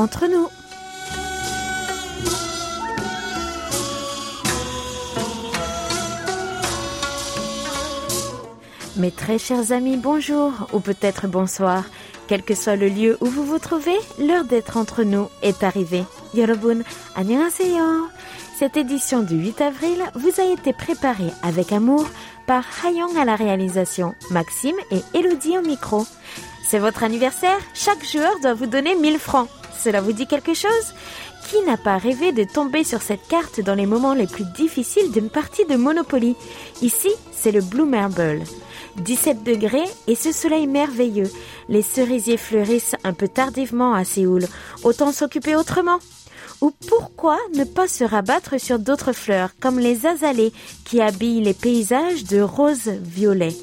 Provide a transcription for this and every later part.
entre nous. Mes très chers amis, bonjour ou peut-être bonsoir. Quel que soit le lieu où vous vous trouvez, l'heure d'être entre nous est arrivée. Yorobun, annyeonghaseyo. Cette édition du 8 avril vous a été préparée avec amour par Hayong à la réalisation, Maxime et Elodie au micro. C'est votre anniversaire Chaque joueur doit vous donner 1000 francs. Cela vous dit quelque chose? Qui n'a pas rêvé de tomber sur cette carte dans les moments les plus difficiles d'une partie de Monopoly? Ici, c'est le Blue Marble. 17 degrés et ce soleil merveilleux. Les cerisiers fleurissent un peu tardivement à Séoul. Autant s'occuper autrement. Ou pourquoi ne pas se rabattre sur d'autres fleurs comme les azalées qui habillent les paysages de rose violet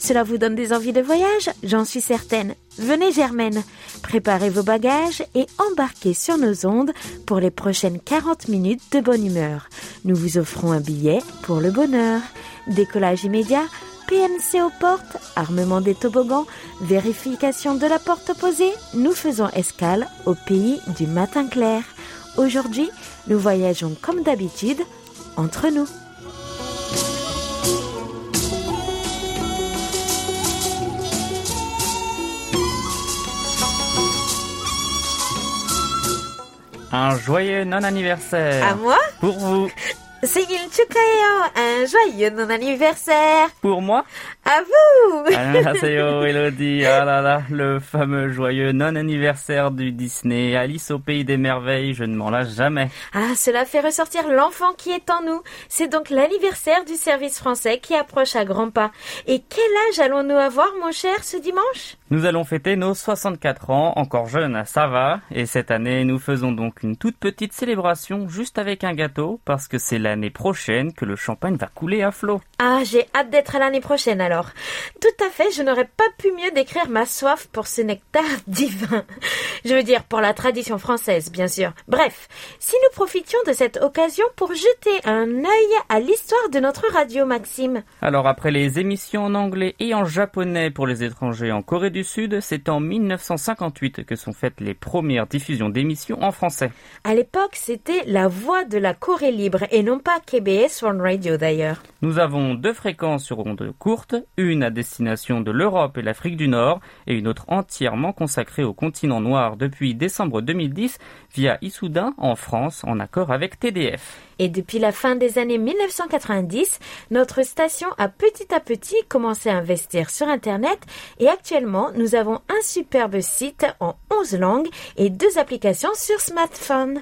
Cela vous donne des envies de voyage J'en suis certaine. Venez Germaine, préparez vos bagages et embarquez sur nos ondes pour les prochaines 40 minutes de bonne humeur. Nous vous offrons un billet pour le bonheur. Décollage immédiat PNC aux portes, armement des toboggans, vérification de la porte opposée, nous faisons escale au pays du matin clair. Aujourd'hui, nous voyageons comme d'habitude entre nous. Un joyeux non-anniversaire. À moi Pour vous. Sigil Chukayao, un joyeux non-anniversaire Pour moi À vous Annyeonghaseyo Elodie, ah là là, le fameux joyeux non-anniversaire du Disney, Alice au Pays des Merveilles, je ne m'en lasse jamais. Ah, cela fait ressortir l'enfant qui est en nous. C'est donc l'anniversaire du service français qui approche à grands pas. Et quel âge allons-nous avoir, mon cher, ce dimanche? Nous allons fêter nos 64 ans, encore jeunes, ça va. Et cette année, nous faisons donc une toute petite célébration juste avec un gâteau, parce que c'est la l'année prochaine que le champagne va couler à flot. Ah, j'ai hâte d'être à l'année prochaine alors. Tout à fait, je n'aurais pas pu mieux décrire ma soif pour ce nectar divin. Je veux dire pour la tradition française, bien sûr. Bref, si nous profitions de cette occasion pour jeter un œil à l'histoire de notre radio, Maxime. Alors après les émissions en anglais et en japonais pour les étrangers en Corée du Sud, c'est en 1958 que sont faites les premières diffusions d'émissions en français. À l'époque, c'était la voix de la Corée libre et non pas KBS One Radio d'ailleurs. Nous avons deux fréquences sur ondes courtes, une à destination de l'Europe et l'Afrique du Nord et une autre entièrement consacrée au continent noir depuis décembre 2010 via Issoudun en France en accord avec TDF. Et depuis la fin des années 1990, notre station a petit à petit commencé à investir sur Internet et actuellement nous avons un superbe site en 11 langues et deux applications sur smartphone.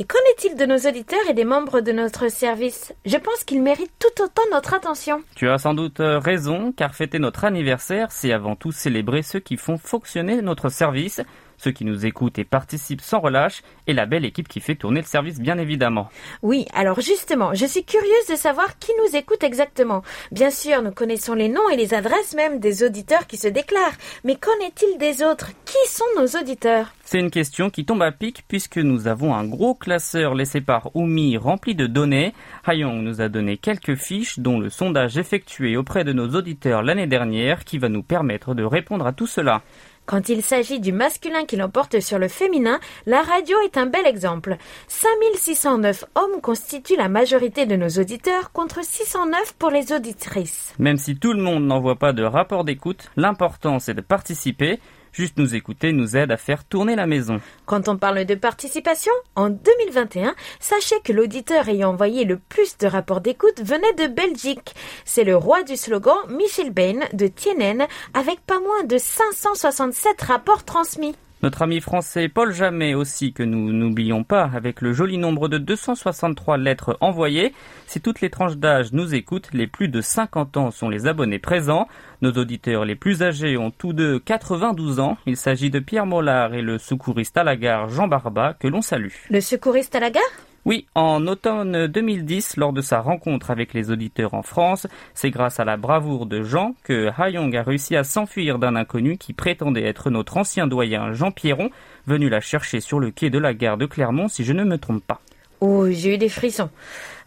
Et qu'en est-il de nos auditeurs et des membres de notre service? Je pense qu'ils méritent tout autant notre attention. Tu as sans doute euh, raison, car fêter notre anniversaire, c'est avant tout célébrer ceux qui font fonctionner notre service, ceux qui nous écoutent et participent sans relâche, et la belle équipe qui fait tourner le service bien évidemment. Oui, alors justement, je suis curieuse de savoir qui nous écoute exactement. Bien sûr, nous connaissons les noms et les adresses même des auditeurs qui se déclarent, mais qu'en est-il des autres? Qui sont nos auditeurs? C'est une question qui tombe à pic puisque nous avons un gros classeur laissé par Oumi rempli de données. Hayong nous a donné quelques fiches dont le sondage effectué auprès de nos auditeurs l'année dernière qui va nous permettre de répondre à tout cela. Quand il s'agit du masculin qui l'emporte sur le féminin, la radio est un bel exemple. 5609 hommes constituent la majorité de nos auditeurs contre 609 pour les auditrices. Même si tout le monde n'envoie pas de rapport d'écoute, l'important c'est de participer. Juste nous écouter nous aide à faire tourner la maison. Quand on parle de participation, en 2021, sachez que l'auditeur ayant envoyé le plus de rapports d'écoute venait de Belgique. C'est le roi du slogan Michel Bain de Tienen avec pas moins de 567 rapports transmis. Notre ami français Paul Jamet aussi, que nous n'oublions pas, avec le joli nombre de 263 lettres envoyées. Si toutes les tranches d'âge nous écoutent, les plus de 50 ans sont les abonnés présents. Nos auditeurs les plus âgés ont tous deux 92 ans. Il s'agit de Pierre Mollard et le secouriste à la gare Jean Barba, que l'on salue. Le secouriste à la gare? Oui, en automne 2010, lors de sa rencontre avec les auditeurs en France, c'est grâce à la bravoure de Jean que Hayong a réussi à s'enfuir d'un inconnu qui prétendait être notre ancien doyen Jean Pierron, venu la chercher sur le quai de la gare de Clermont si je ne me trompe pas. Oh, j'ai eu des frissons.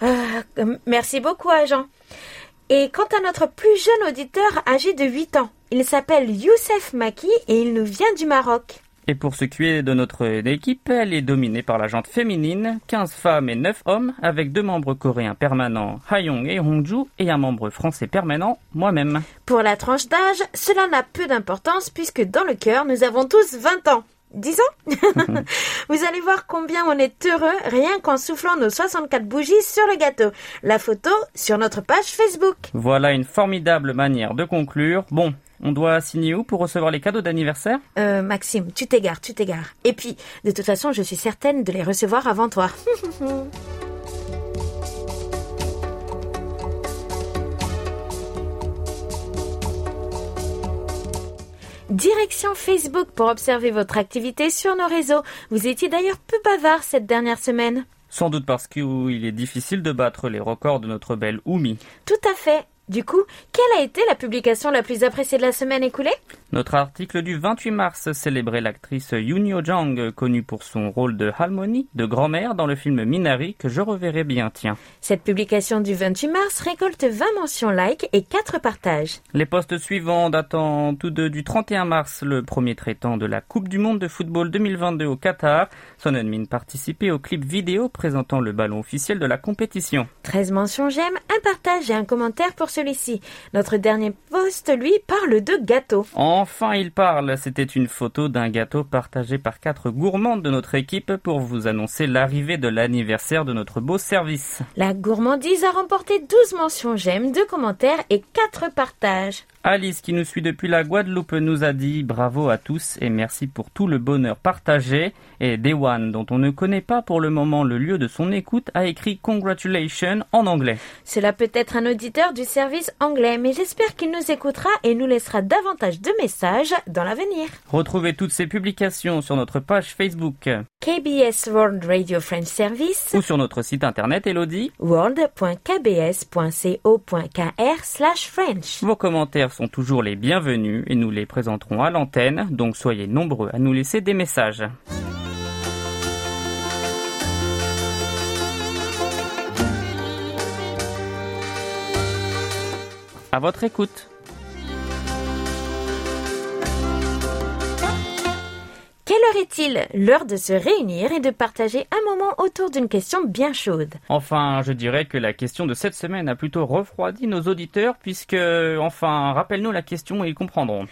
Euh, merci beaucoup, agent. Et quant à notre plus jeune auditeur âgé de 8 ans, il s'appelle Youssef Maki et il nous vient du Maroc. Et pour ce qui est de notre équipe, elle est dominée par la jante féminine, 15 femmes et 9 hommes, avec deux membres coréens permanents, Hayong et Hongju, et un membre français permanent, moi-même. Pour la tranche d'âge, cela n'a peu d'importance puisque dans le cœur, nous avons tous 20 ans. Disons, vous allez voir combien on est heureux rien qu'en soufflant nos 64 bougies sur le gâteau. La photo sur notre page Facebook. Voilà une formidable manière de conclure. Bon, on doit signer où pour recevoir les cadeaux d'anniversaire? Euh, Maxime, tu t'égares, tu t'égares. Et puis, de toute façon, je suis certaine de les recevoir avant toi. Direction Facebook pour observer votre activité sur nos réseaux. Vous étiez d'ailleurs peu bavard cette dernière semaine. Sans doute parce qu'il est difficile de battre les records de notre belle Oumi. Tout à fait. Du coup, quelle a été la publication la plus appréciée de la semaine écoulée? Notre article du 28 mars célébrait l'actrice Yoon Yo-jang, connue pour son rôle de Harmony, de grand-mère dans le film Minari, que je reverrai bien, tiens. Cette publication du 28 mars récolte 20 mentions like et 4 partages. Les postes suivants datant tous deux du 31 mars, le premier traitant de la Coupe du Monde de football 2022 au Qatar. Son Min participait au clip vidéo présentant le ballon officiel de la compétition. 13 mentions j'aime, un partage et un commentaire pour celui-ci. Notre dernier post, lui, parle de gâteau. Enfin, il parle. C'était une photo d'un gâteau partagé par quatre gourmandes de notre équipe pour vous annoncer l'arrivée de l'anniversaire de notre beau service. La gourmandise a remporté 12 mentions j'aime, 2 commentaires et 4 partages. Alice, qui nous suit depuis la Guadeloupe, nous a dit bravo à tous et merci pour tout le bonheur partagé. Et Dewan, dont on ne connaît pas pour le moment le lieu de son écoute, a écrit Congratulations en anglais. Cela peut être un auditeur du service anglais, mais j'espère qu'il nous écoutera et nous laissera davantage de messages dans l'avenir. Retrouvez toutes ces publications sur notre page Facebook KBS World Radio French Service ou sur notre site internet Elodie world.kbs.co.kr slash French. Vos commentaires sont toujours les bienvenus et nous les présenterons à l'antenne, donc soyez nombreux à nous laisser des messages. À votre écoute. Heure est-il? L'heure de se réunir et de partager un moment autour d'une question bien chaude. Enfin, je dirais que la question de cette semaine a plutôt refroidi nos auditeurs puisque, enfin, rappelle-nous la question et ils comprendront.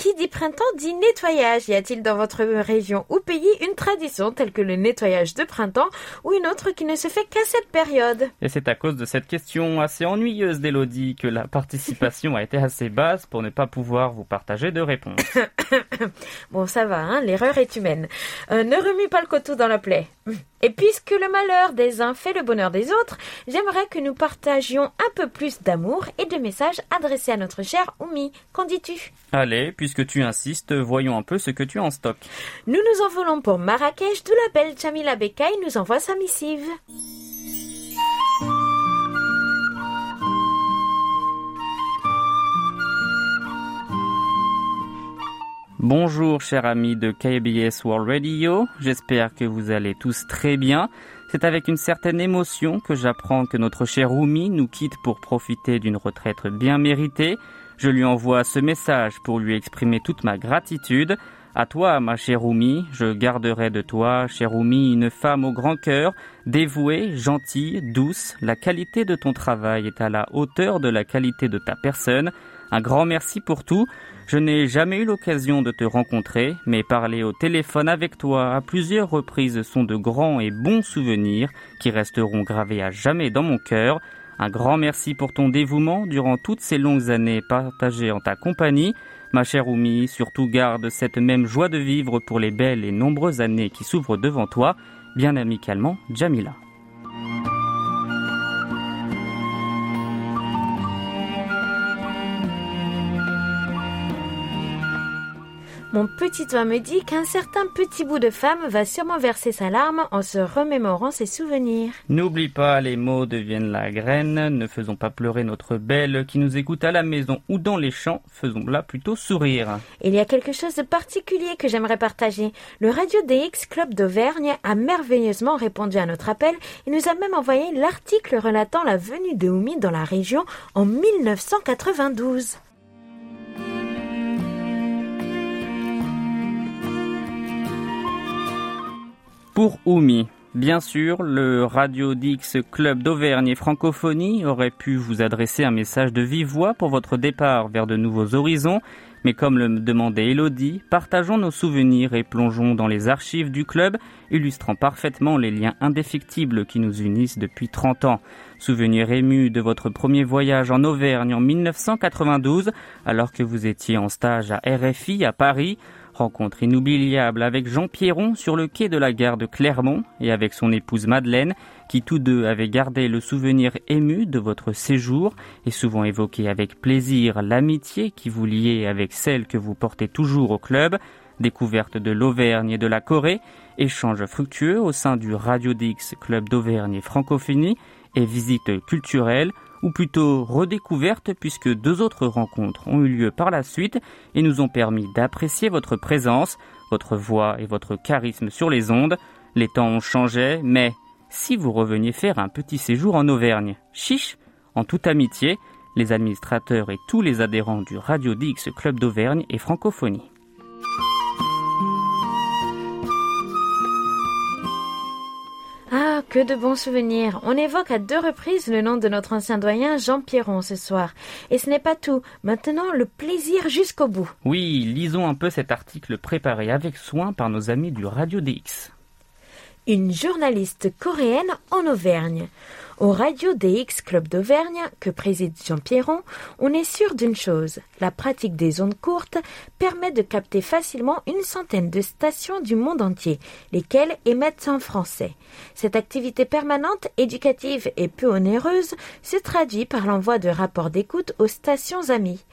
Qui dit printemps dit nettoyage. Y a-t-il dans votre région ou pays une tradition telle que le nettoyage de printemps ou une autre qui ne se fait qu'à cette période? Et c'est à cause de cette question assez ennuyeuse d'Elodie que la participation a été assez basse pour ne pas pouvoir vous partager de réponse. bon, ça va, hein, l'erreur est humaine. Euh, ne remue pas le coteau dans la plaie. Et puisque le malheur des uns fait le bonheur des autres, j'aimerais que nous partagions un peu plus d'amour et de messages adressés à notre cher Oumi. Qu'en dis-tu? Allez, puisque tu insistes, voyons un peu ce que tu as en stock. Nous nous envolons pour Marrakech, d'où la belle Jamila Bekay nous envoie sa missive. Bonjour chers amis de KBS World Radio, j'espère que vous allez tous très bien. C'est avec une certaine émotion que j'apprends que notre cher Rumi nous quitte pour profiter d'une retraite bien méritée. Je lui envoie ce message pour lui exprimer toute ma gratitude. À toi, ma chère Rumi, je garderai de toi, chère Rumi, une femme au grand cœur, dévouée, gentille, douce. La qualité de ton travail est à la hauteur de la qualité de ta personne. Un grand merci pour tout. Je n'ai jamais eu l'occasion de te rencontrer, mais parler au téléphone avec toi à plusieurs reprises sont de grands et bons souvenirs qui resteront gravés à jamais dans mon cœur. Un grand merci pour ton dévouement durant toutes ces longues années partagées en ta compagnie. Ma chère Oumi, surtout garde cette même joie de vivre pour les belles et nombreuses années qui s'ouvrent devant toi. Bien amicalement, Jamila. Mon petit doigt me dit qu'un certain petit bout de femme va sûrement verser sa larme en se remémorant ses souvenirs. N'oublie pas, les mots deviennent la graine. Ne faisons pas pleurer notre belle qui nous écoute à la maison ou dans les champs. Faisons-la plutôt sourire. Il y a quelque chose de particulier que j'aimerais partager. Le Radio DX Club d'Auvergne a merveilleusement répondu à notre appel et nous a même envoyé l'article relatant la venue de Oumi dans la région en 1992. Pour Oumi, bien sûr, le Radio Dix Club d'Auvergne et Francophonie aurait pu vous adresser un message de vive voix pour votre départ vers de nouveaux horizons, mais comme le demandait Elodie, partageons nos souvenirs et plongeons dans les archives du club, illustrant parfaitement les liens indéfectibles qui nous unissent depuis 30 ans. Souvenir ému de votre premier voyage en Auvergne en 1992, alors que vous étiez en stage à RFI à Paris, Rencontre inoubliable avec Jean Pierron sur le quai de la gare de Clermont et avec son épouse Madeleine, qui tous deux avaient gardé le souvenir ému de votre séjour et souvent évoqué avec plaisir l'amitié qui vous liait avec celle que vous portez toujours au club, découverte de l'Auvergne et de la Corée, échange fructueux au sein du Radio Dix Club d'Auvergne et Francophonie et visite culturelle ou plutôt redécouverte puisque deux autres rencontres ont eu lieu par la suite et nous ont permis d'apprécier votre présence, votre voix et votre charisme sur les ondes. Les temps ont changé, mais si vous reveniez faire un petit séjour en Auvergne, chiche, en toute amitié, les administrateurs et tous les adhérents du Radio Dix Club d'Auvergne et Francophonie. Que de bons souvenirs. On évoque à deux reprises le nom de notre ancien doyen Jean Pierron ce soir. Et ce n'est pas tout. Maintenant, le plaisir jusqu'au bout. Oui, lisons un peu cet article préparé avec soin par nos amis du Radio DX. Une journaliste coréenne en Auvergne. Au Radio DX Club d'Auvergne, que préside Jean Pierron, on est sûr d'une chose. La pratique des ondes courtes permet de capter facilement une centaine de stations du monde entier, lesquelles émettent en français. Cette activité permanente, éducative et peu onéreuse se traduit par l'envoi de rapports d'écoute aux stations amies.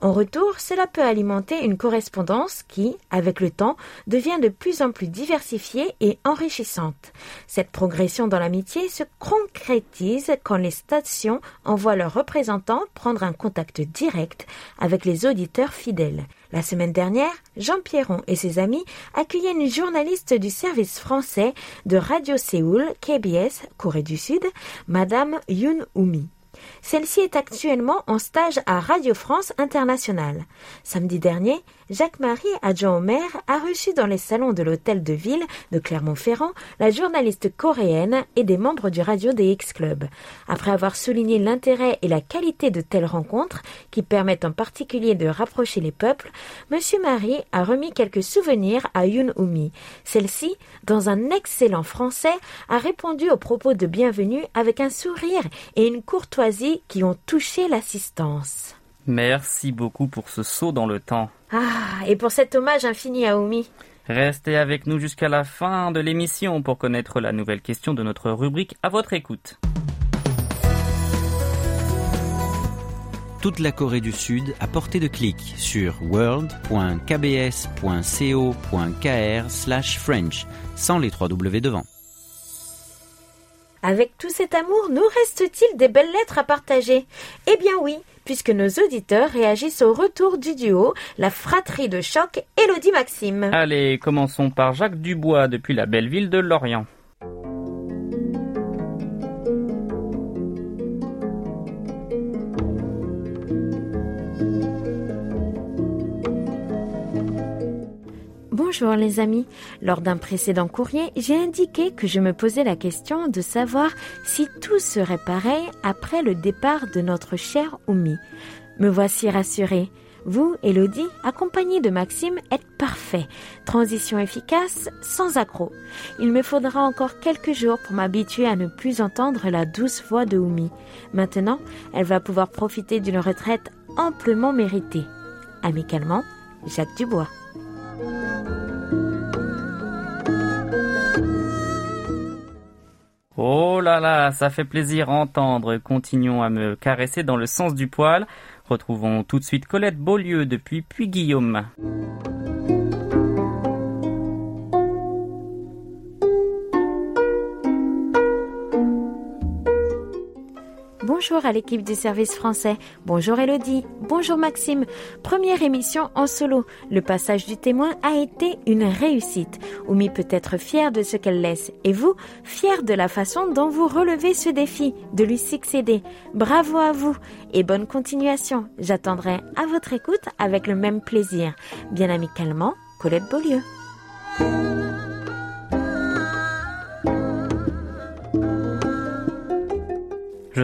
En retour, cela peut alimenter une correspondance qui, avec le temps, devient de plus en plus diversifiée et enrichissante. Cette progression dans l'amitié se concrétise quand les stations envoient leurs représentants prendre un contact direct avec les auditeurs fidèles. La semaine dernière, Jean Pierron et ses amis accueillaient une journaliste du service français de Radio Séoul, KBS, Corée du Sud, Madame Yoon Umi. Celle-ci est actuellement en stage à Radio France Internationale. Samedi dernier, Jacques-Marie, adjoint au maire, a reçu dans les salons de l'hôtel de ville de Clermont-Ferrand la journaliste coréenne et des membres du Radio DX Club. Après avoir souligné l'intérêt et la qualité de telles rencontres, qui permettent en particulier de rapprocher les peuples, Monsieur Marie a remis quelques souvenirs à Yoon Umi. Celle-ci, dans un excellent français, a répondu aux propos de bienvenue avec un sourire et une courtoisie qui ont touché l'assistance. Merci beaucoup pour ce saut dans le temps. Ah, et pour cet hommage infini à Oumi. Restez avec nous jusqu'à la fin de l'émission pour connaître la nouvelle question de notre rubrique à votre écoute. Toute la Corée du Sud à portée de clic sur world.kbs.co.kr/french sans les trois W devant. Avec tout cet amour, nous reste-t-il des belles lettres à partager? Eh bien oui, puisque nos auditeurs réagissent au retour du duo, la fratrie de choc Elodie Maxime. Allez, commençons par Jacques Dubois depuis la belle ville de Lorient. Bonjour les amis. Lors d'un précédent courrier, j'ai indiqué que je me posais la question de savoir si tout serait pareil après le départ de notre cher Oumi. Me voici rassurée. Vous, Elodie, accompagnée de Maxime, êtes parfait. Transition efficace, sans accroc. Il me faudra encore quelques jours pour m'habituer à ne plus entendre la douce voix de Oumi. Maintenant, elle va pouvoir profiter d'une retraite amplement méritée. Amicalement, Jacques Dubois. Oh là là, ça fait plaisir à entendre. Continuons à me caresser dans le sens du poil. Retrouvons tout de suite Colette Beaulieu depuis Puy-Guillaume. Bonjour à l'équipe du service français. Bonjour Elodie. Bonjour Maxime. Première émission en solo. Le passage du témoin a été une réussite. Oumi peut être fière de ce qu'elle laisse. Et vous, fier de la façon dont vous relevez ce défi, de lui succéder. Bravo à vous et bonne continuation. J'attendrai à votre écoute avec le même plaisir. Bien amicalement, Colette Beaulieu.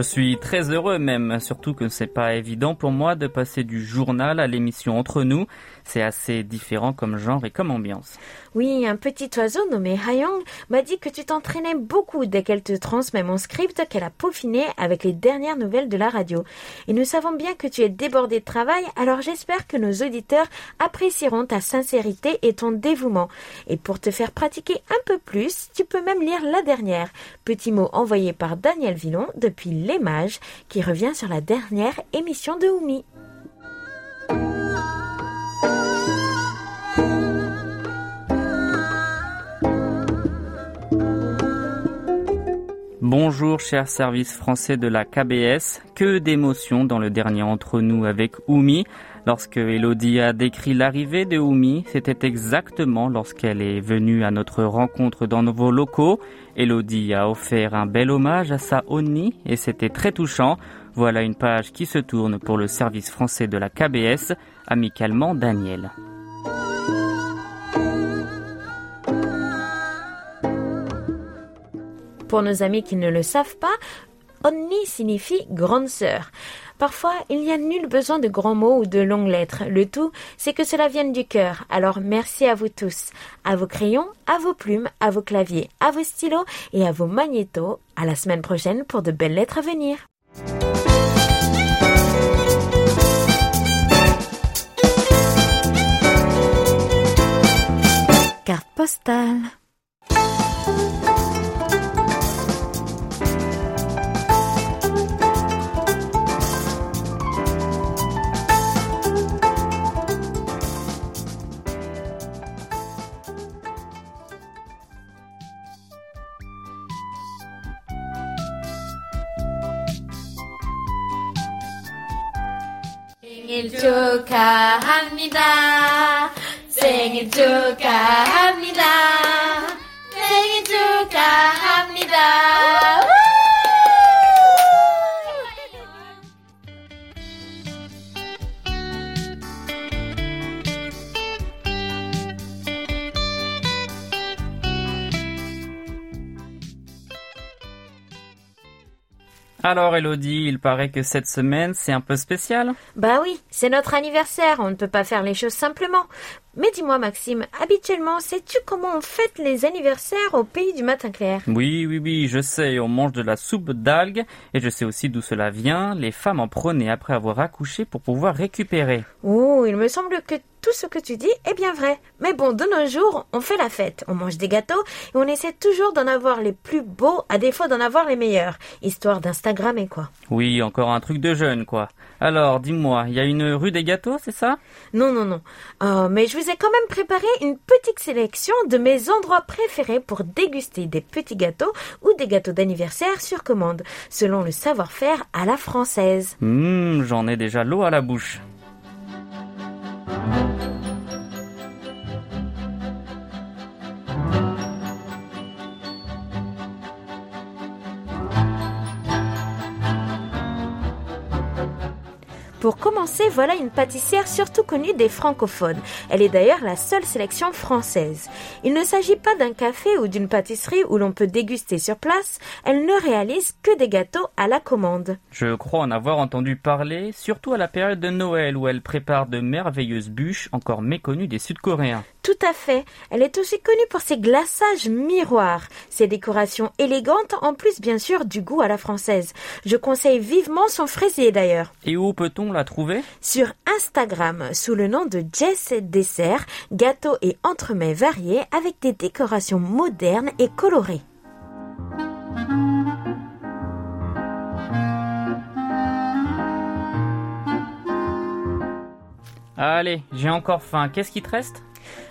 Je suis très heureux même, surtout que c'est pas évident pour moi de passer du journal à l'émission Entre nous. C'est assez différent comme genre et comme ambiance. Oui, un petit oiseau nommé Hayong m'a dit que tu t'entraînais beaucoup dès qu'elle te transmet mon script qu'elle a peaufiné avec les dernières nouvelles de la radio. Et nous savons bien que tu es débordé de travail, alors j'espère que nos auditeurs apprécieront ta sincérité et ton dévouement. Et pour te faire pratiquer un peu plus, tu peux même lire la dernière, petit mot envoyé par Daniel Villon depuis Les qui revient sur la dernière émission de Oumi. Bonjour cher service français de la KBS, que d'émotions dans le dernier entre nous avec Oumi. Lorsque Elodie a décrit l'arrivée de Oumi, c'était exactement lorsqu'elle est venue à notre rencontre dans nos locaux. Elodie a offert un bel hommage à sa Oni et c'était très touchant. Voilà une page qui se tourne pour le service français de la KBS, amicalement Daniel. Pour nos amis qui ne le savent pas, Onni signifie grande sœur. Parfois, il n'y a nul besoin de grands mots ou de longues lettres. Le tout, c'est que cela vienne du cœur. Alors merci à vous tous. À vos crayons, à vos plumes, à vos claviers, à vos stylos et à vos magnétos. À la semaine prochaine pour de belles lettres à venir. Carte postale. 생일 축하합니다. 생일 축하합니다. Alors Elodie, il paraît que cette semaine c'est un peu spécial. Bah oui, c'est notre anniversaire, on ne peut pas faire les choses simplement. Mais dis-moi Maxime, habituellement, sais-tu comment on fête les anniversaires au pays du matin clair? Oui, oui, oui, je sais, on mange de la soupe d'algues et je sais aussi d'où cela vient. Les femmes en prenaient après avoir accouché pour pouvoir récupérer. Oh, il me semble que tout ce que tu dis est bien vrai. Mais bon, de nos jours, on fait la fête, on mange des gâteaux et on essaie toujours d'en avoir les plus beaux à défaut d'en avoir les meilleurs, histoire d'Instagrammer quoi. Oui, encore un truc de jeune quoi. Alors, dis-moi, il y a une rue des gâteaux, c'est ça? Non, non, non. Oh, mais je vous ai quand même préparé une petite sélection de mes endroits préférés pour déguster des petits gâteaux ou des gâteaux d'anniversaire sur commande, selon le savoir-faire à la française. Hum, j'en ai déjà l'eau à la bouche. Pour commencer, voilà une pâtissière surtout connue des francophones. Elle est d'ailleurs la seule sélection française. Il ne s'agit pas d'un café ou d'une pâtisserie où l'on peut déguster sur place, elle ne réalise que des gâteaux à la commande. Je crois en avoir entendu parler, surtout à la période de Noël où elle prépare de merveilleuses bûches encore méconnues des Sud-Coréens. Tout à fait. Elle est aussi connue pour ses glaçages miroirs, ses décorations élégantes, en plus bien sûr du goût à la française. Je conseille vivement son fraisier d'ailleurs. Et où peut-on la trouver? Sur Instagram, sous le nom de Jess Dessert, gâteaux et entremets variés avec des décorations modernes et colorées. Allez, j'ai encore faim. Qu'est-ce qui te reste?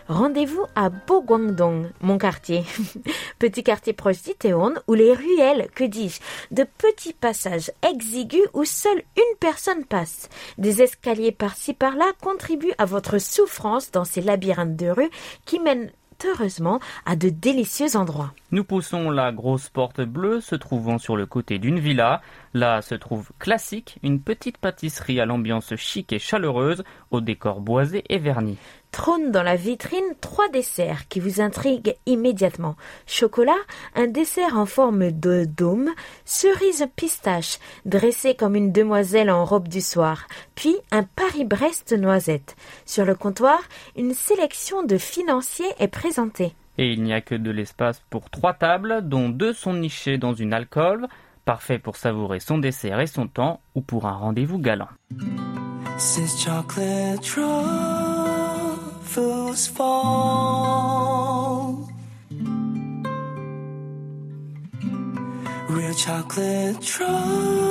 Rendez-vous à Boguangdong, mon quartier. Petit quartier proche d'Itaewon où les ruelles, que dis-je, de petits passages exigus où seule une personne passe. Des escaliers par-ci par-là contribuent à votre souffrance dans ces labyrinthes de rues qui mènent heureusement à de délicieux endroits. Nous poussons la grosse porte bleue se trouvant sur le côté d'une villa. Là se trouve Classique, une petite pâtisserie à l'ambiance chic et chaleureuse, au décor boisé et verni. Trône dans la vitrine trois desserts qui vous intriguent immédiatement. Chocolat, un dessert en forme de dôme, cerise pistache, dressé comme une demoiselle en robe du soir, puis un Paris-Brest noisette. Sur le comptoir, une sélection de financiers est présentée. Et il n'y a que de l'espace pour trois tables, dont deux sont nichées dans une alcôve, parfait pour savourer son dessert et son temps, ou pour un rendez-vous galant. Since chocolate truffles fall, real chocolate truffles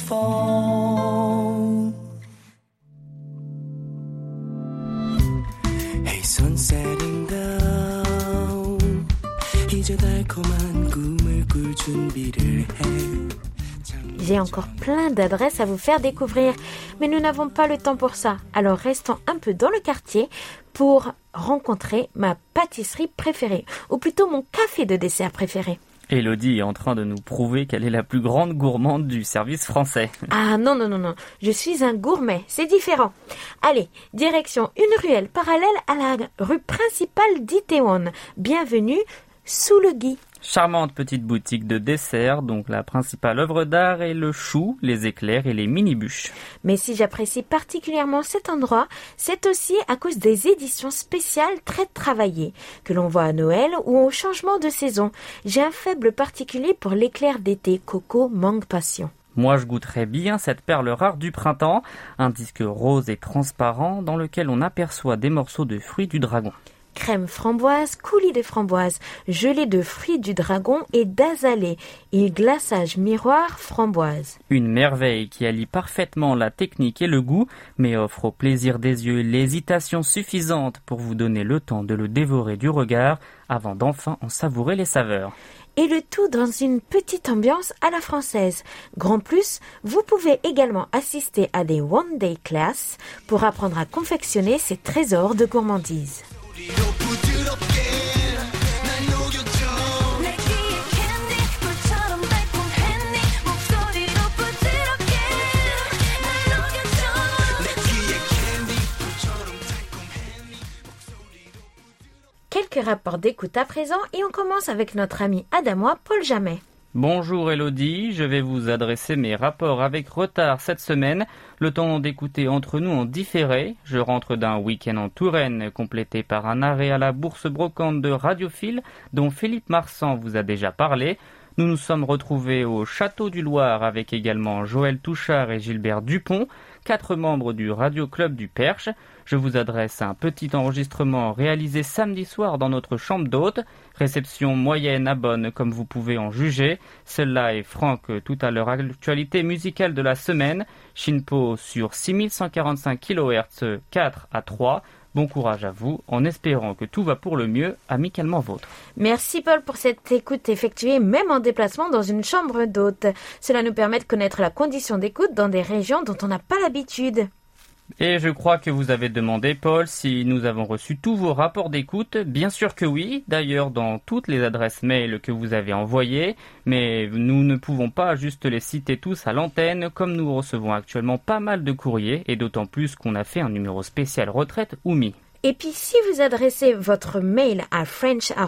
fall. Hey, sun setting down. 이제 달콤한 꿈을 꿀 준비를 해. J'ai encore plein d'adresses à vous faire découvrir, mais nous n'avons pas le temps pour ça. Alors restons un peu dans le quartier pour rencontrer ma pâtisserie préférée, ou plutôt mon café de dessert préféré. Elodie est en train de nous prouver qu'elle est la plus grande gourmande du service français. Ah non, non, non, non, je suis un gourmet, c'est différent. Allez, direction une ruelle parallèle à la rue principale d'Itaewon. Bienvenue sous le gui. Charmante petite boutique de dessert, donc la principale œuvre d'art est le chou, les éclairs et les mini-bûches. Mais si j'apprécie particulièrement cet endroit, c'est aussi à cause des éditions spéciales très travaillées, que l'on voit à Noël ou au changement de saison. J'ai un faible particulier pour l'éclair d'été Coco Mangue Passion. Moi, je goûterais bien cette perle rare du printemps, un disque rose et transparent dans lequel on aperçoit des morceaux de fruits du dragon. Crème framboise, coulis de framboise, gelée de fruits du dragon et d'azalée et glaçage miroir framboise. Une merveille qui allie parfaitement la technique et le goût, mais offre au plaisir des yeux l'hésitation suffisante pour vous donner le temps de le dévorer du regard avant d'enfin en savourer les saveurs. Et le tout dans une petite ambiance à la française. Grand plus, vous pouvez également assister à des One Day Class pour apprendre à confectionner ces trésors de gourmandise. Quelques rapports d'écoute à présent et on commence avec notre ami adamois Paul Jamet. Bonjour Elodie, je vais vous adresser mes rapports avec retard cette semaine le temps d'écouter entre nous en différé. Je rentre d'un week-end en Touraine, complété par un arrêt à la bourse brocante de Radiophile, dont Philippe Marsan vous a déjà parlé. Nous nous sommes retrouvés au Château du Loir avec également Joël Touchard et Gilbert Dupont, quatre membres du Radio Club du Perche. Je vous adresse un petit enregistrement réalisé samedi soir dans notre chambre d'hôte. Réception moyenne à bonne comme vous pouvez en juger. Celle-là est Franck tout à l'heure actualité musicale de la semaine. Shinpo sur 6145 kHz 4 à 3. Bon courage à vous, en espérant que tout va pour le mieux, amicalement vôtre. Merci Paul pour cette écoute effectuée même en déplacement dans une chambre d'hôte. Cela nous permet de connaître la condition d'écoute dans des régions dont on n'a pas l'habitude. Et je crois que vous avez demandé, Paul, si nous avons reçu tous vos rapports d'écoute. Bien sûr que oui, d'ailleurs dans toutes les adresses mail que vous avez envoyées, mais nous ne pouvons pas juste les citer tous à l'antenne, comme nous recevons actuellement pas mal de courriers, et d'autant plus qu'on a fait un numéro spécial retraite OUMI. Et puis si vous adressez votre mail à french.kbs.co.kr,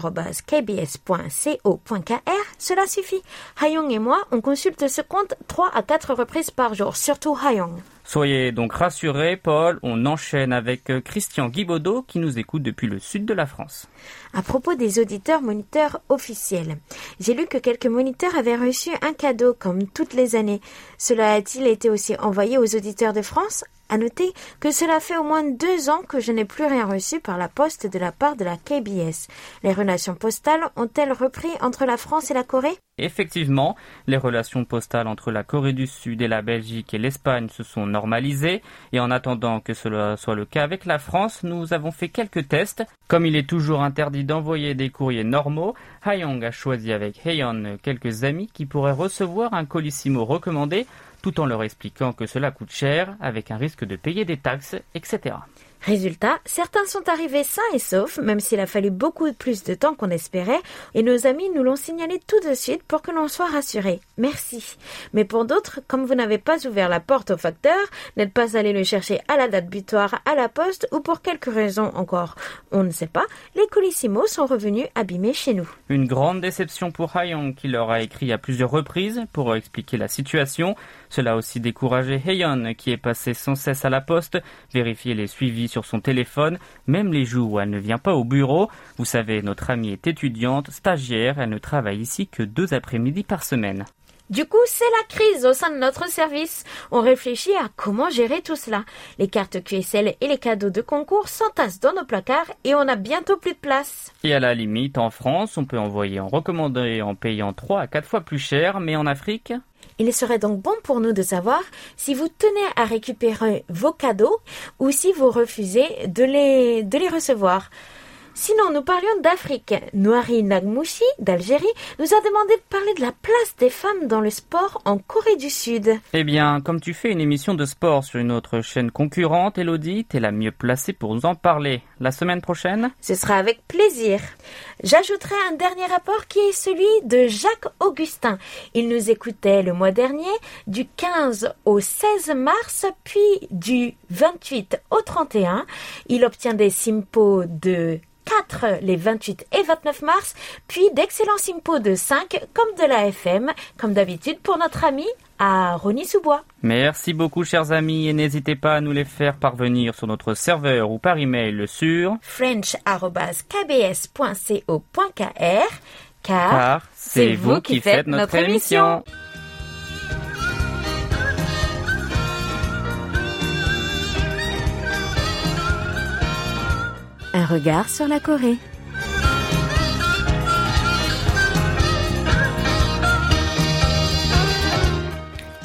cela suffit. Hayong et moi, on consulte ce compte 3 à 4 reprises par jour, surtout Hayong. Soyez donc rassurés, Paul, on enchaîne avec euh, Christian Guibaudot qui nous écoute depuis le sud de la France. À propos des auditeurs moniteurs officiels, j'ai lu que quelques moniteurs avaient reçu un cadeau comme toutes les années. Cela a-t-il été aussi envoyé aux auditeurs de France À noter que cela fait au moins deux ans que je n'ai plus rien reçu par la poste de la part de la KBS. Les relations postales ont-elles repris entre la France et la Corée? Effectivement, les relations postales entre la Corée du Sud et la Belgique et l'Espagne se sont normalisées et en attendant que cela soit le cas avec la France, nous avons fait quelques tests. Comme il est toujours interdit d'envoyer des courriers normaux, Hayong a choisi avec Heyon quelques amis qui pourraient recevoir un colissimo recommandé tout en leur expliquant que cela coûte cher avec un risque de payer des taxes, etc. Résultat, certains sont arrivés sains et saufs, même s'il a fallu beaucoup plus de temps qu'on espérait, et nos amis nous l'ont signalé tout de suite pour que l'on soit rassurés. Merci. Mais pour d'autres, comme vous n'avez pas ouvert la porte au facteur, n'êtes pas allé le chercher à la date butoir à la poste ou pour quelque raison encore, on ne sait pas, les colissimos sont revenus abîmés chez nous. Une grande déception pour Hayong qui leur a écrit à plusieurs reprises pour expliquer la situation. Cela a aussi découragé Heyon qui est passé sans cesse à la poste, vérifier les suivis sur son téléphone, même les jours où elle ne vient pas au bureau. Vous savez, notre amie est étudiante, stagiaire, elle ne travaille ici que deux après-midi par semaine. Du coup, c'est la crise au sein de notre service. On réfléchit à comment gérer tout cela. Les cartes QSL et les cadeaux de concours s'entassent dans nos placards et on a bientôt plus de place. Et à la limite, en France, on peut envoyer en recommandé en payant 3 à 4 fois plus cher, mais en Afrique, Il serait donc bon pour nous de savoir si vous tenez à récupérer vos cadeaux ou si vous refusez de les, de les recevoir. Sinon, nous parlions d'Afrique. Noiri Nagmouchi, d'Algérie, nous a demandé de parler de la place des femmes dans le sport en Corée du Sud. Eh bien, comme tu fais une émission de sport sur une autre chaîne concurrente, Elodie, t'es la mieux placée pour nous en parler. La semaine prochaine? Ce sera avec plaisir. J'ajouterai un dernier rapport qui est celui de Jacques Augustin. Il nous écoutait le mois dernier du 15 au 16 mars, puis du 28 au 31. Il obtient des simpos de 4 les 28 et 29 mars, puis d'excellents simpos de 5 comme de la FM, comme d'habitude pour notre ami à Rony-sous-Bois. Merci beaucoup, chers amis, et n'hésitez pas à nous les faire parvenir sur notre serveur ou par email sur french.kbs.co.kr car, car c'est vous qui faites notre émission. Un regard sur la Corée.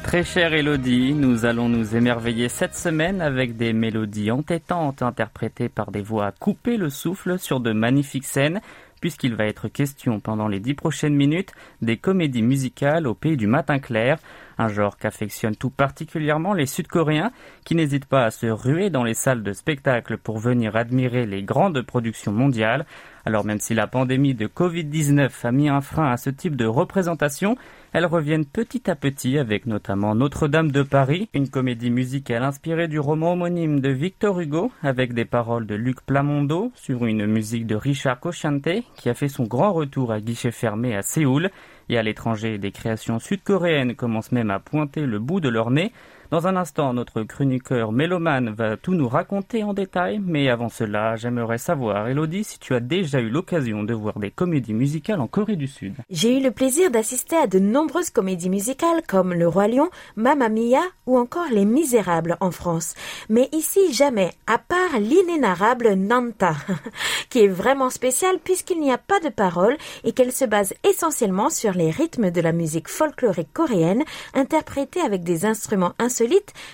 Très chère Elodie, nous allons nous émerveiller cette semaine avec des mélodies entêtantes interprétées par des voix couper le souffle sur de magnifiques scènes, puisqu'il va être question pendant les dix prochaines minutes des comédies musicales au pays du matin clair, un genre qu'affectionnent tout particulièrement les Sud-Coréens, qui n'hésitent pas à se ruer dans les salles de spectacle pour venir admirer les grandes productions mondiales. Alors même si la pandémie de Covid-19 a mis un frein à ce type de représentation, elles reviennent petit à petit avec notamment Notre-Dame de Paris, une comédie musicale inspirée du roman homonyme de Victor Hugo, avec des paroles de Luc Plamondo sur une musique de Richard Cochiante, qui a fait son grand retour à guichet fermé à Séoul. Et à l'étranger, des créations sud-coréennes commencent même à pointer le bout de leur nez. Dans un instant, notre chroniqueur mélomane va tout nous raconter en détail, mais avant cela, j'aimerais savoir, Elodie, si tu as déjà eu l'occasion de voir des comédies musicales en Corée du Sud. J'ai eu le plaisir d'assister à de nombreuses comédies musicales comme Le Roi Lion, Mamma Mia ou encore Les Misérables en France. Mais ici, jamais, à part l'inénarrable Nanta, qui est vraiment spéciale puisqu'il n'y a pas de paroles et qu'elle se base essentiellement sur les rythmes de la musique folklorique coréenne, interprétée avec des instruments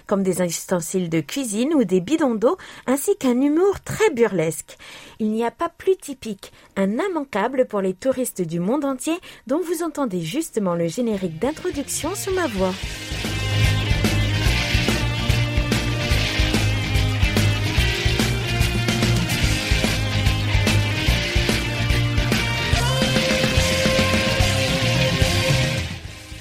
comme des ustensiles de cuisine ou des bidons d'eau, ainsi qu'un humour très burlesque. Il n'y a pas plus typique, un immanquable pour les touristes du monde entier dont vous entendez justement le générique d'introduction sur ma voix.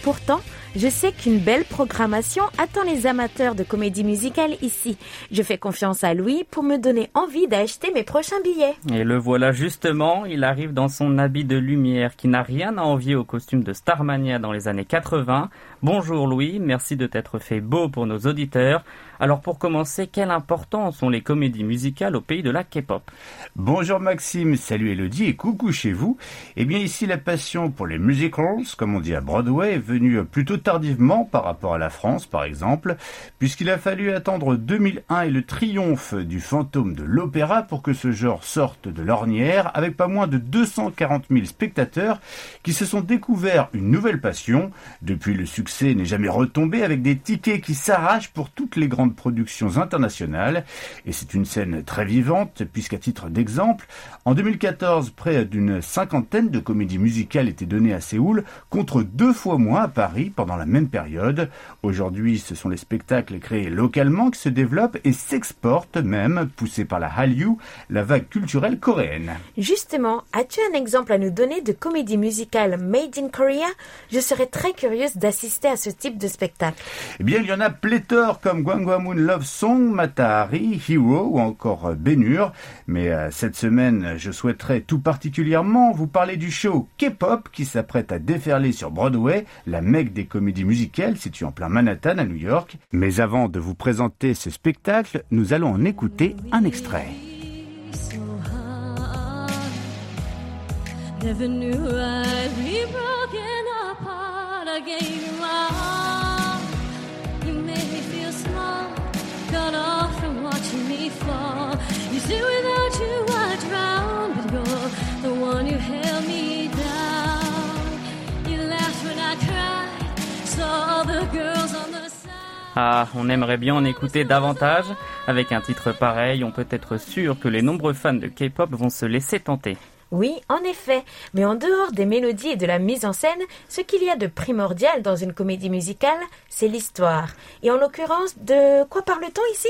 Pourtant, je sais qu'une belle programmation attend les amateurs de comédie musicale ici. Je fais confiance à Louis pour me donner envie d'acheter mes prochains billets. Et le voilà justement, il arrive dans son habit de lumière qui n'a rien à envier au costume de Starmania dans les années 80. Bonjour Louis, merci de t'être fait beau pour nos auditeurs. Alors pour commencer, quelle importance ont les comédies musicales au pays de la K-pop? Bonjour Maxime, salut Elodie et coucou chez vous. Eh bien ici la passion pour les musicals, comme on dit à Broadway, est venue plutôt tardivement par rapport à la France par exemple, puisqu'il a fallu attendre 2001 et le triomphe du fantôme de l'opéra pour que ce genre sorte de l'ornière avec pas moins de 240 000 spectateurs qui se sont découverts une nouvelle passion. Depuis le succès n'est jamais retombé avec des tickets qui s'arrachent pour toutes les grandes productions internationales et c'est une scène très vivante puisqu'à titre d'exemple, en 2014, près d'une cinquantaine de comédies musicales étaient données à Séoul contre deux fois moins à Paris pendant la même période. Aujourd'hui, ce sont les spectacles créés localement qui se développent et s'exportent même, poussés par la Hallyu, la vague culturelle coréenne. Justement, as-tu un exemple à nous donner de comédie musicale made in Korea? Je serais très curieuse d'assister à ce type de spectacle. Eh bien, il y en a pléthore comme Gwangwamun Love Song, Matahari, Hero ou encore Benur. Mais euh, cette semaine, je souhaiterais tout particulièrement vous parler du show K-pop qui s'apprête à déferler sur Broadway, la mecque des comédies musicales située en plein Manhattan à New York. Mais avant de vous présenter ce spectacle, nous allons en écouter un extrait. Ah, on aimerait bien en écouter davantage. Avec un titre pareil, on peut être sûr que les nombreux fans de K-pop vont se laisser tenter. Oui, en effet, mais en dehors des mélodies et de la mise en scène, ce qu'il y a de primordial dans une comédie musicale, c'est l'histoire. Et en l'occurrence, de quoi parle-t-on ici?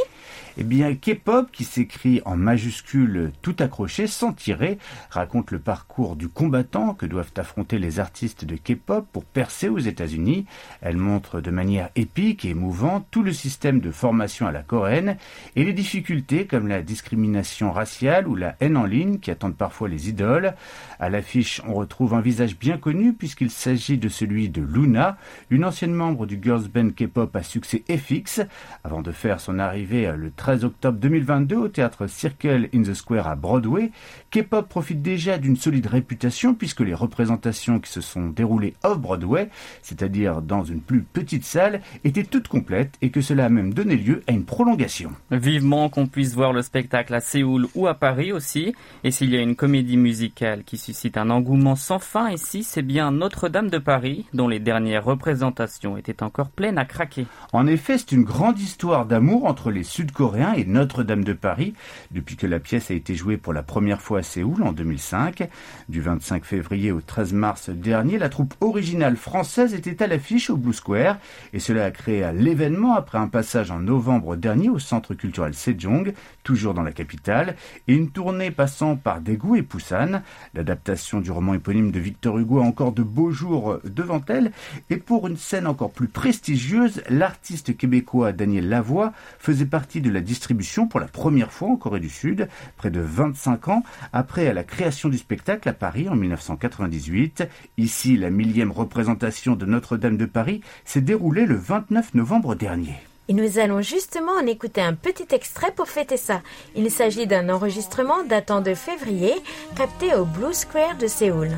Eh bien, K-pop, qui s'écrit en majuscule tout accroché, sans tirer, raconte le parcours du combattant que doivent affronter les artistes de K-pop pour percer aux États-Unis. Elle montre de manière épique et émouvante tout le système de formation à la coréenne et les difficultés comme la discrimination raciale ou la haine en ligne qui attendent parfois les idoles. À l'affiche, on retrouve un visage bien connu puisqu'il s'agit de celui de Luna, une ancienne membre du girls band K-pop à succès FX, avant de faire son arrivée le 13 octobre 2022 au théâtre Circle in the Square à Broadway. K-pop profite déjà d'une solide réputation puisque les représentations qui se sont déroulées off-Broadway, c'est-à-dire dans une plus petite salle, étaient toutes complètes et que cela a même donné lieu à une prolongation. Vivement qu'on puisse voir le spectacle à Séoul ou à Paris aussi. Et s'il y a une comédie musicale qui suscite un engouement sans fin ici, c'est bien Notre-Dame de Paris, dont les dernières représentations étaient encore pleines à craquer. En effet, c'est une grande histoire d'amour entre les Sud-Coréens et Notre-Dame de Paris, depuis que la pièce a été jouée pour la première fois à Séoul en 2005. Du 25 février au 13 mars dernier, la troupe originale française était à l'affiche au Blue Square, et cela a créé l'événement après un passage en novembre dernier au Centre culturel Sejong, toujours dans la capitale, et une tournée passant par Daegu et Busan. L'adaptation du roman éponyme de Victor Hugo a encore de beaux jours devant elle. Et pour une scène encore plus prestigieuse, l'artiste québécois Daniel Lavoie faisait partie de la distribution pour la première fois en Corée du Sud, près de 25 ans après la création du spectacle à Paris en 1998. Ici, la millième représentation de Notre-Dame de Paris s'est déroulée le 29 novembre dernier. Et nous allons justement en écouter un petit extrait pour fêter ça. Il s'agit d'un enregistrement datant de février, capté au Blue Square de Séoul.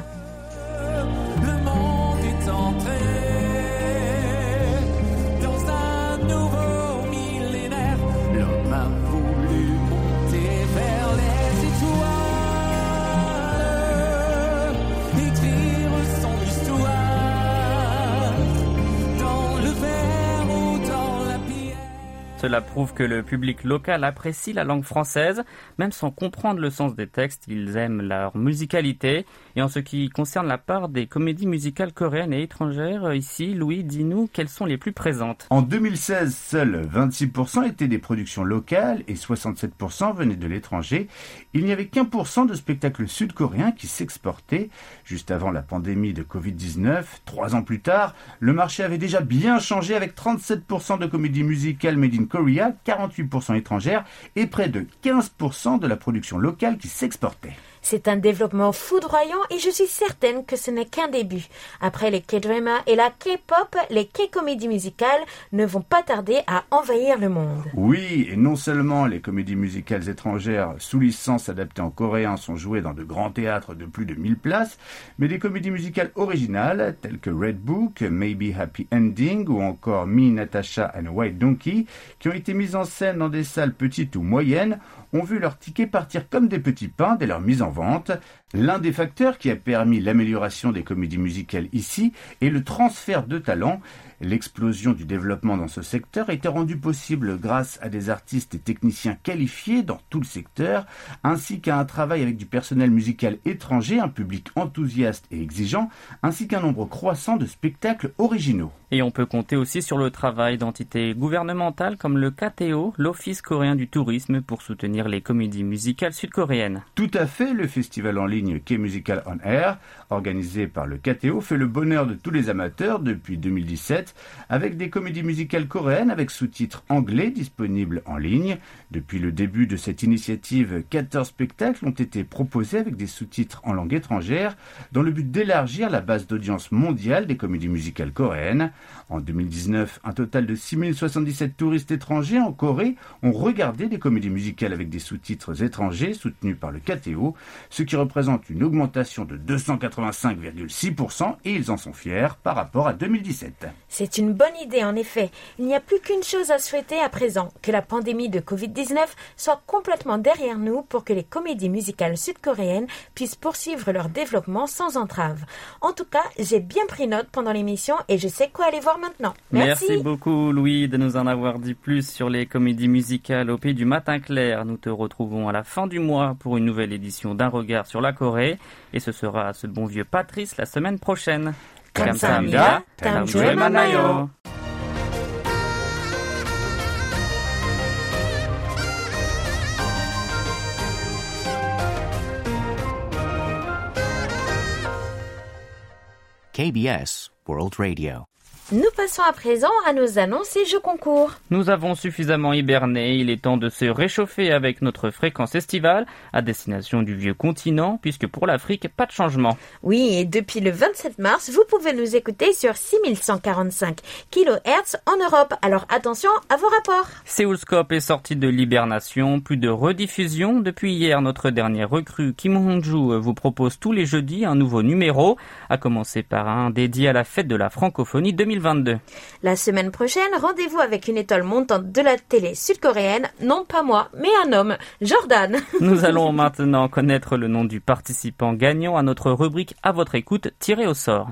Cela prouve que le public local apprécie la langue française, même sans comprendre le sens des textes, ils aiment leur musicalité. Et en ce qui concerne la part des comédies musicales coréennes et étrangères, ici, Louis, dis-nous quelles sont les plus présentes. En 2016, seuls 26% étaient des productions locales et 67% venaient de l'étranger. Il n'y avait qu'un pour cent de spectacles sud-coréens qui s'exportaient. Juste avant la pandémie de Covid-19, trois ans plus tard, le marché avait déjà bien changé avec 37% de comédies musicales made in Korea, 48% étrangères et près de 15% de la production locale qui s'exportait. C'est un développement foudroyant et je suis certaine que ce n'est qu'un début. Après les K-drama et la K-pop, les K-comédies musicales ne vont pas tarder à envahir le monde. Oui, et non seulement les comédies musicales étrangères sous licence adaptées en coréen sont jouées dans de grands théâtres de plus de 1000 places, mais des comédies musicales originales telles que Red Book, Maybe Happy Ending ou encore Me, Natasha and White Donkey, qui ont été mises en scène dans des salles petites ou moyennes, ont vu leurs tickets partir comme des petits pains dès leur mise en vente. L'un des facteurs qui a permis l'amélioration des comédies musicales ici est le transfert de talent. L'explosion du développement dans ce secteur a été rendue possible grâce à des artistes et techniciens qualifiés dans tout le secteur, ainsi qu'à un travail avec du personnel musical étranger, un public enthousiaste et exigeant, ainsi qu'un nombre croissant de spectacles originaux. Et on peut compter aussi sur le travail d'entités gouvernementales comme le KTO, l'Office coréen du tourisme, pour soutenir les comédies musicales sud-coréennes. Tout à fait, le festival en ligne K-Musical on Air, organisé par le KTO, fait le bonheur de tous les amateurs depuis 2017, avec des comédies musicales coréennes avec sous-titres anglais disponibles en ligne. Depuis le début de cette initiative, 14 spectacles ont été proposés avec des sous-titres en langue étrangère, dans le but d'élargir la base d'audience mondiale des comédies musicales coréennes. En 2019, un total de 6077 touristes étrangers en Corée ont regardé des comédies musicales avec des sous-titres étrangers soutenus par le KTO, ce qui représente une augmentation de 285,6% et ils en sont fiers par rapport à 2017. C'est une bonne idée en effet. Il n'y a plus qu'une chose à souhaiter à présent, que la pandémie de Covid-19 soit complètement derrière nous pour que les comédies musicales sud-coréennes puissent poursuivre leur développement sans entrave. En tout cas, j'ai bien pris note pendant l'émission et je sais quoi aller voir maintenant. Merci beaucoup Louis de nous en avoir dit plus sur les comédies musicales au pays du matin clair. Nous te retrouvons à la fin du mois pour une nouvelle édition d'un regard sur la Corée et ce sera ce bon vieux Patrice la semaine prochaine. 감사합니다. 다음 주에 만나요. KBS World Radio. Nous passons à présent à nos annonces et jeux concours. Nous avons suffisamment hiberné, il est temps de se réchauffer avec notre fréquence estivale à destination du vieux continent, puisque pour l'Afrique, pas de changement. Oui, et depuis le 27 mars, vous pouvez nous écouter sur 6145 kHz en Europe. Alors attention à vos rapports. Séoulscope est sorti de l'hibernation, plus de rediffusion. Depuis hier, notre dernière recrue, Kim Hong-ju, vous propose tous les jeudis un nouveau numéro, à commencer par un dédié à la fête de la francophonie 2022. La semaine prochaine, rendez-vous avec une étoile montante de la télé sud-coréenne, non pas moi, mais un homme, Jordan. Nous allons maintenant connaître le nom du participant gagnant à notre rubrique à votre écoute tiré au sort.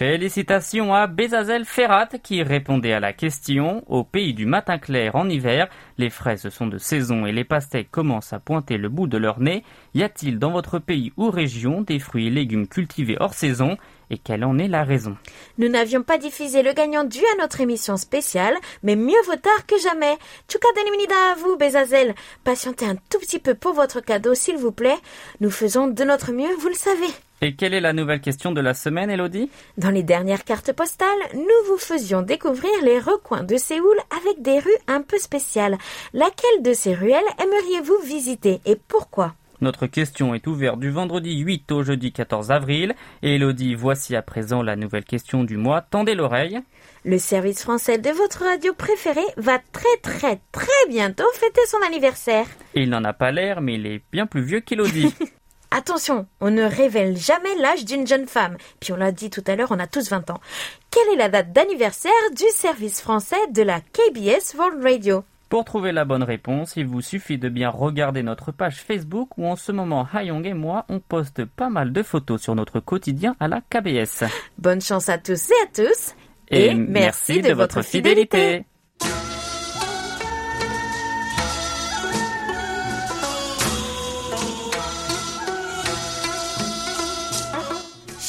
Félicitations à Bezazel Ferrat qui répondait à la question. Au pays du matin clair en hiver, les fraises sont de saison et les pastèques commencent à pointer le bout de leur nez. Y a-t-il dans votre pays ou région des fruits et légumes cultivés hors saison et quelle en est la raison? Nous n'avions pas diffusé le gagnant dû à notre émission spéciale, mais mieux vaut tard que jamais. Chukadenimnida à vous, Bezazel. Patientez un tout petit peu pour votre cadeau, s'il vous plaît. Nous faisons de notre mieux, vous le savez. Et quelle est la nouvelle question de la semaine, Elodie? Dans les dernières cartes postales, nous vous faisions découvrir les recoins de Séoul avec des rues un peu spéciales. Laquelle de ces ruelles aimeriez-vous visiter et pourquoi? Notre question est ouverte du vendredi 8 au jeudi 14 avril. Et Elodie, voici à présent la nouvelle question du mois. Tendez l'oreille. Le service français de votre radio préférée va très très très bientôt fêter son anniversaire. Il n'en a pas l'air, mais il est bien plus vieux qu'Elodie. Attention, on ne révèle jamais l'âge d'une jeune femme. Puis on l'a dit tout à l'heure, on a tous 20 ans. Quelle est la date d'anniversaire du service français de la KBS World Radio? Pour trouver la bonne réponse, il vous suffit de bien regarder notre page Facebook où en ce moment Hayong et moi on poste pas mal de photos sur notre quotidien à la KBS. Bonne chance à tous et à tous. Et, merci, de, votre fidélité.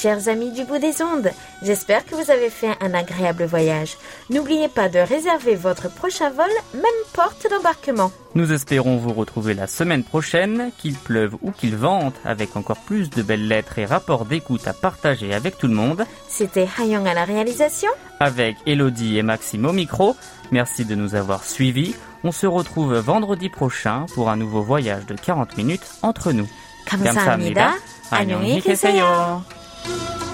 Chers amis du bout des ondes, j'espère que vous avez fait un agréable voyage. N'oubliez pas de réserver votre prochain vol, même porte d'embarquement. Nous espérons vous retrouver la semaine prochaine, qu'il pleuve ou qu'il vente, avec encore plus de belles lettres et rapports d'écoute à partager avec tout le monde, C'était Hayong à la réalisation. avec Elodie et Maxime au micro. Merci de nous avoir suivis. On se retrouve vendredi prochain pour un nouveau voyage de 40 minutes entre nous. 감사합니다. 안녕히 계세요. Thank you.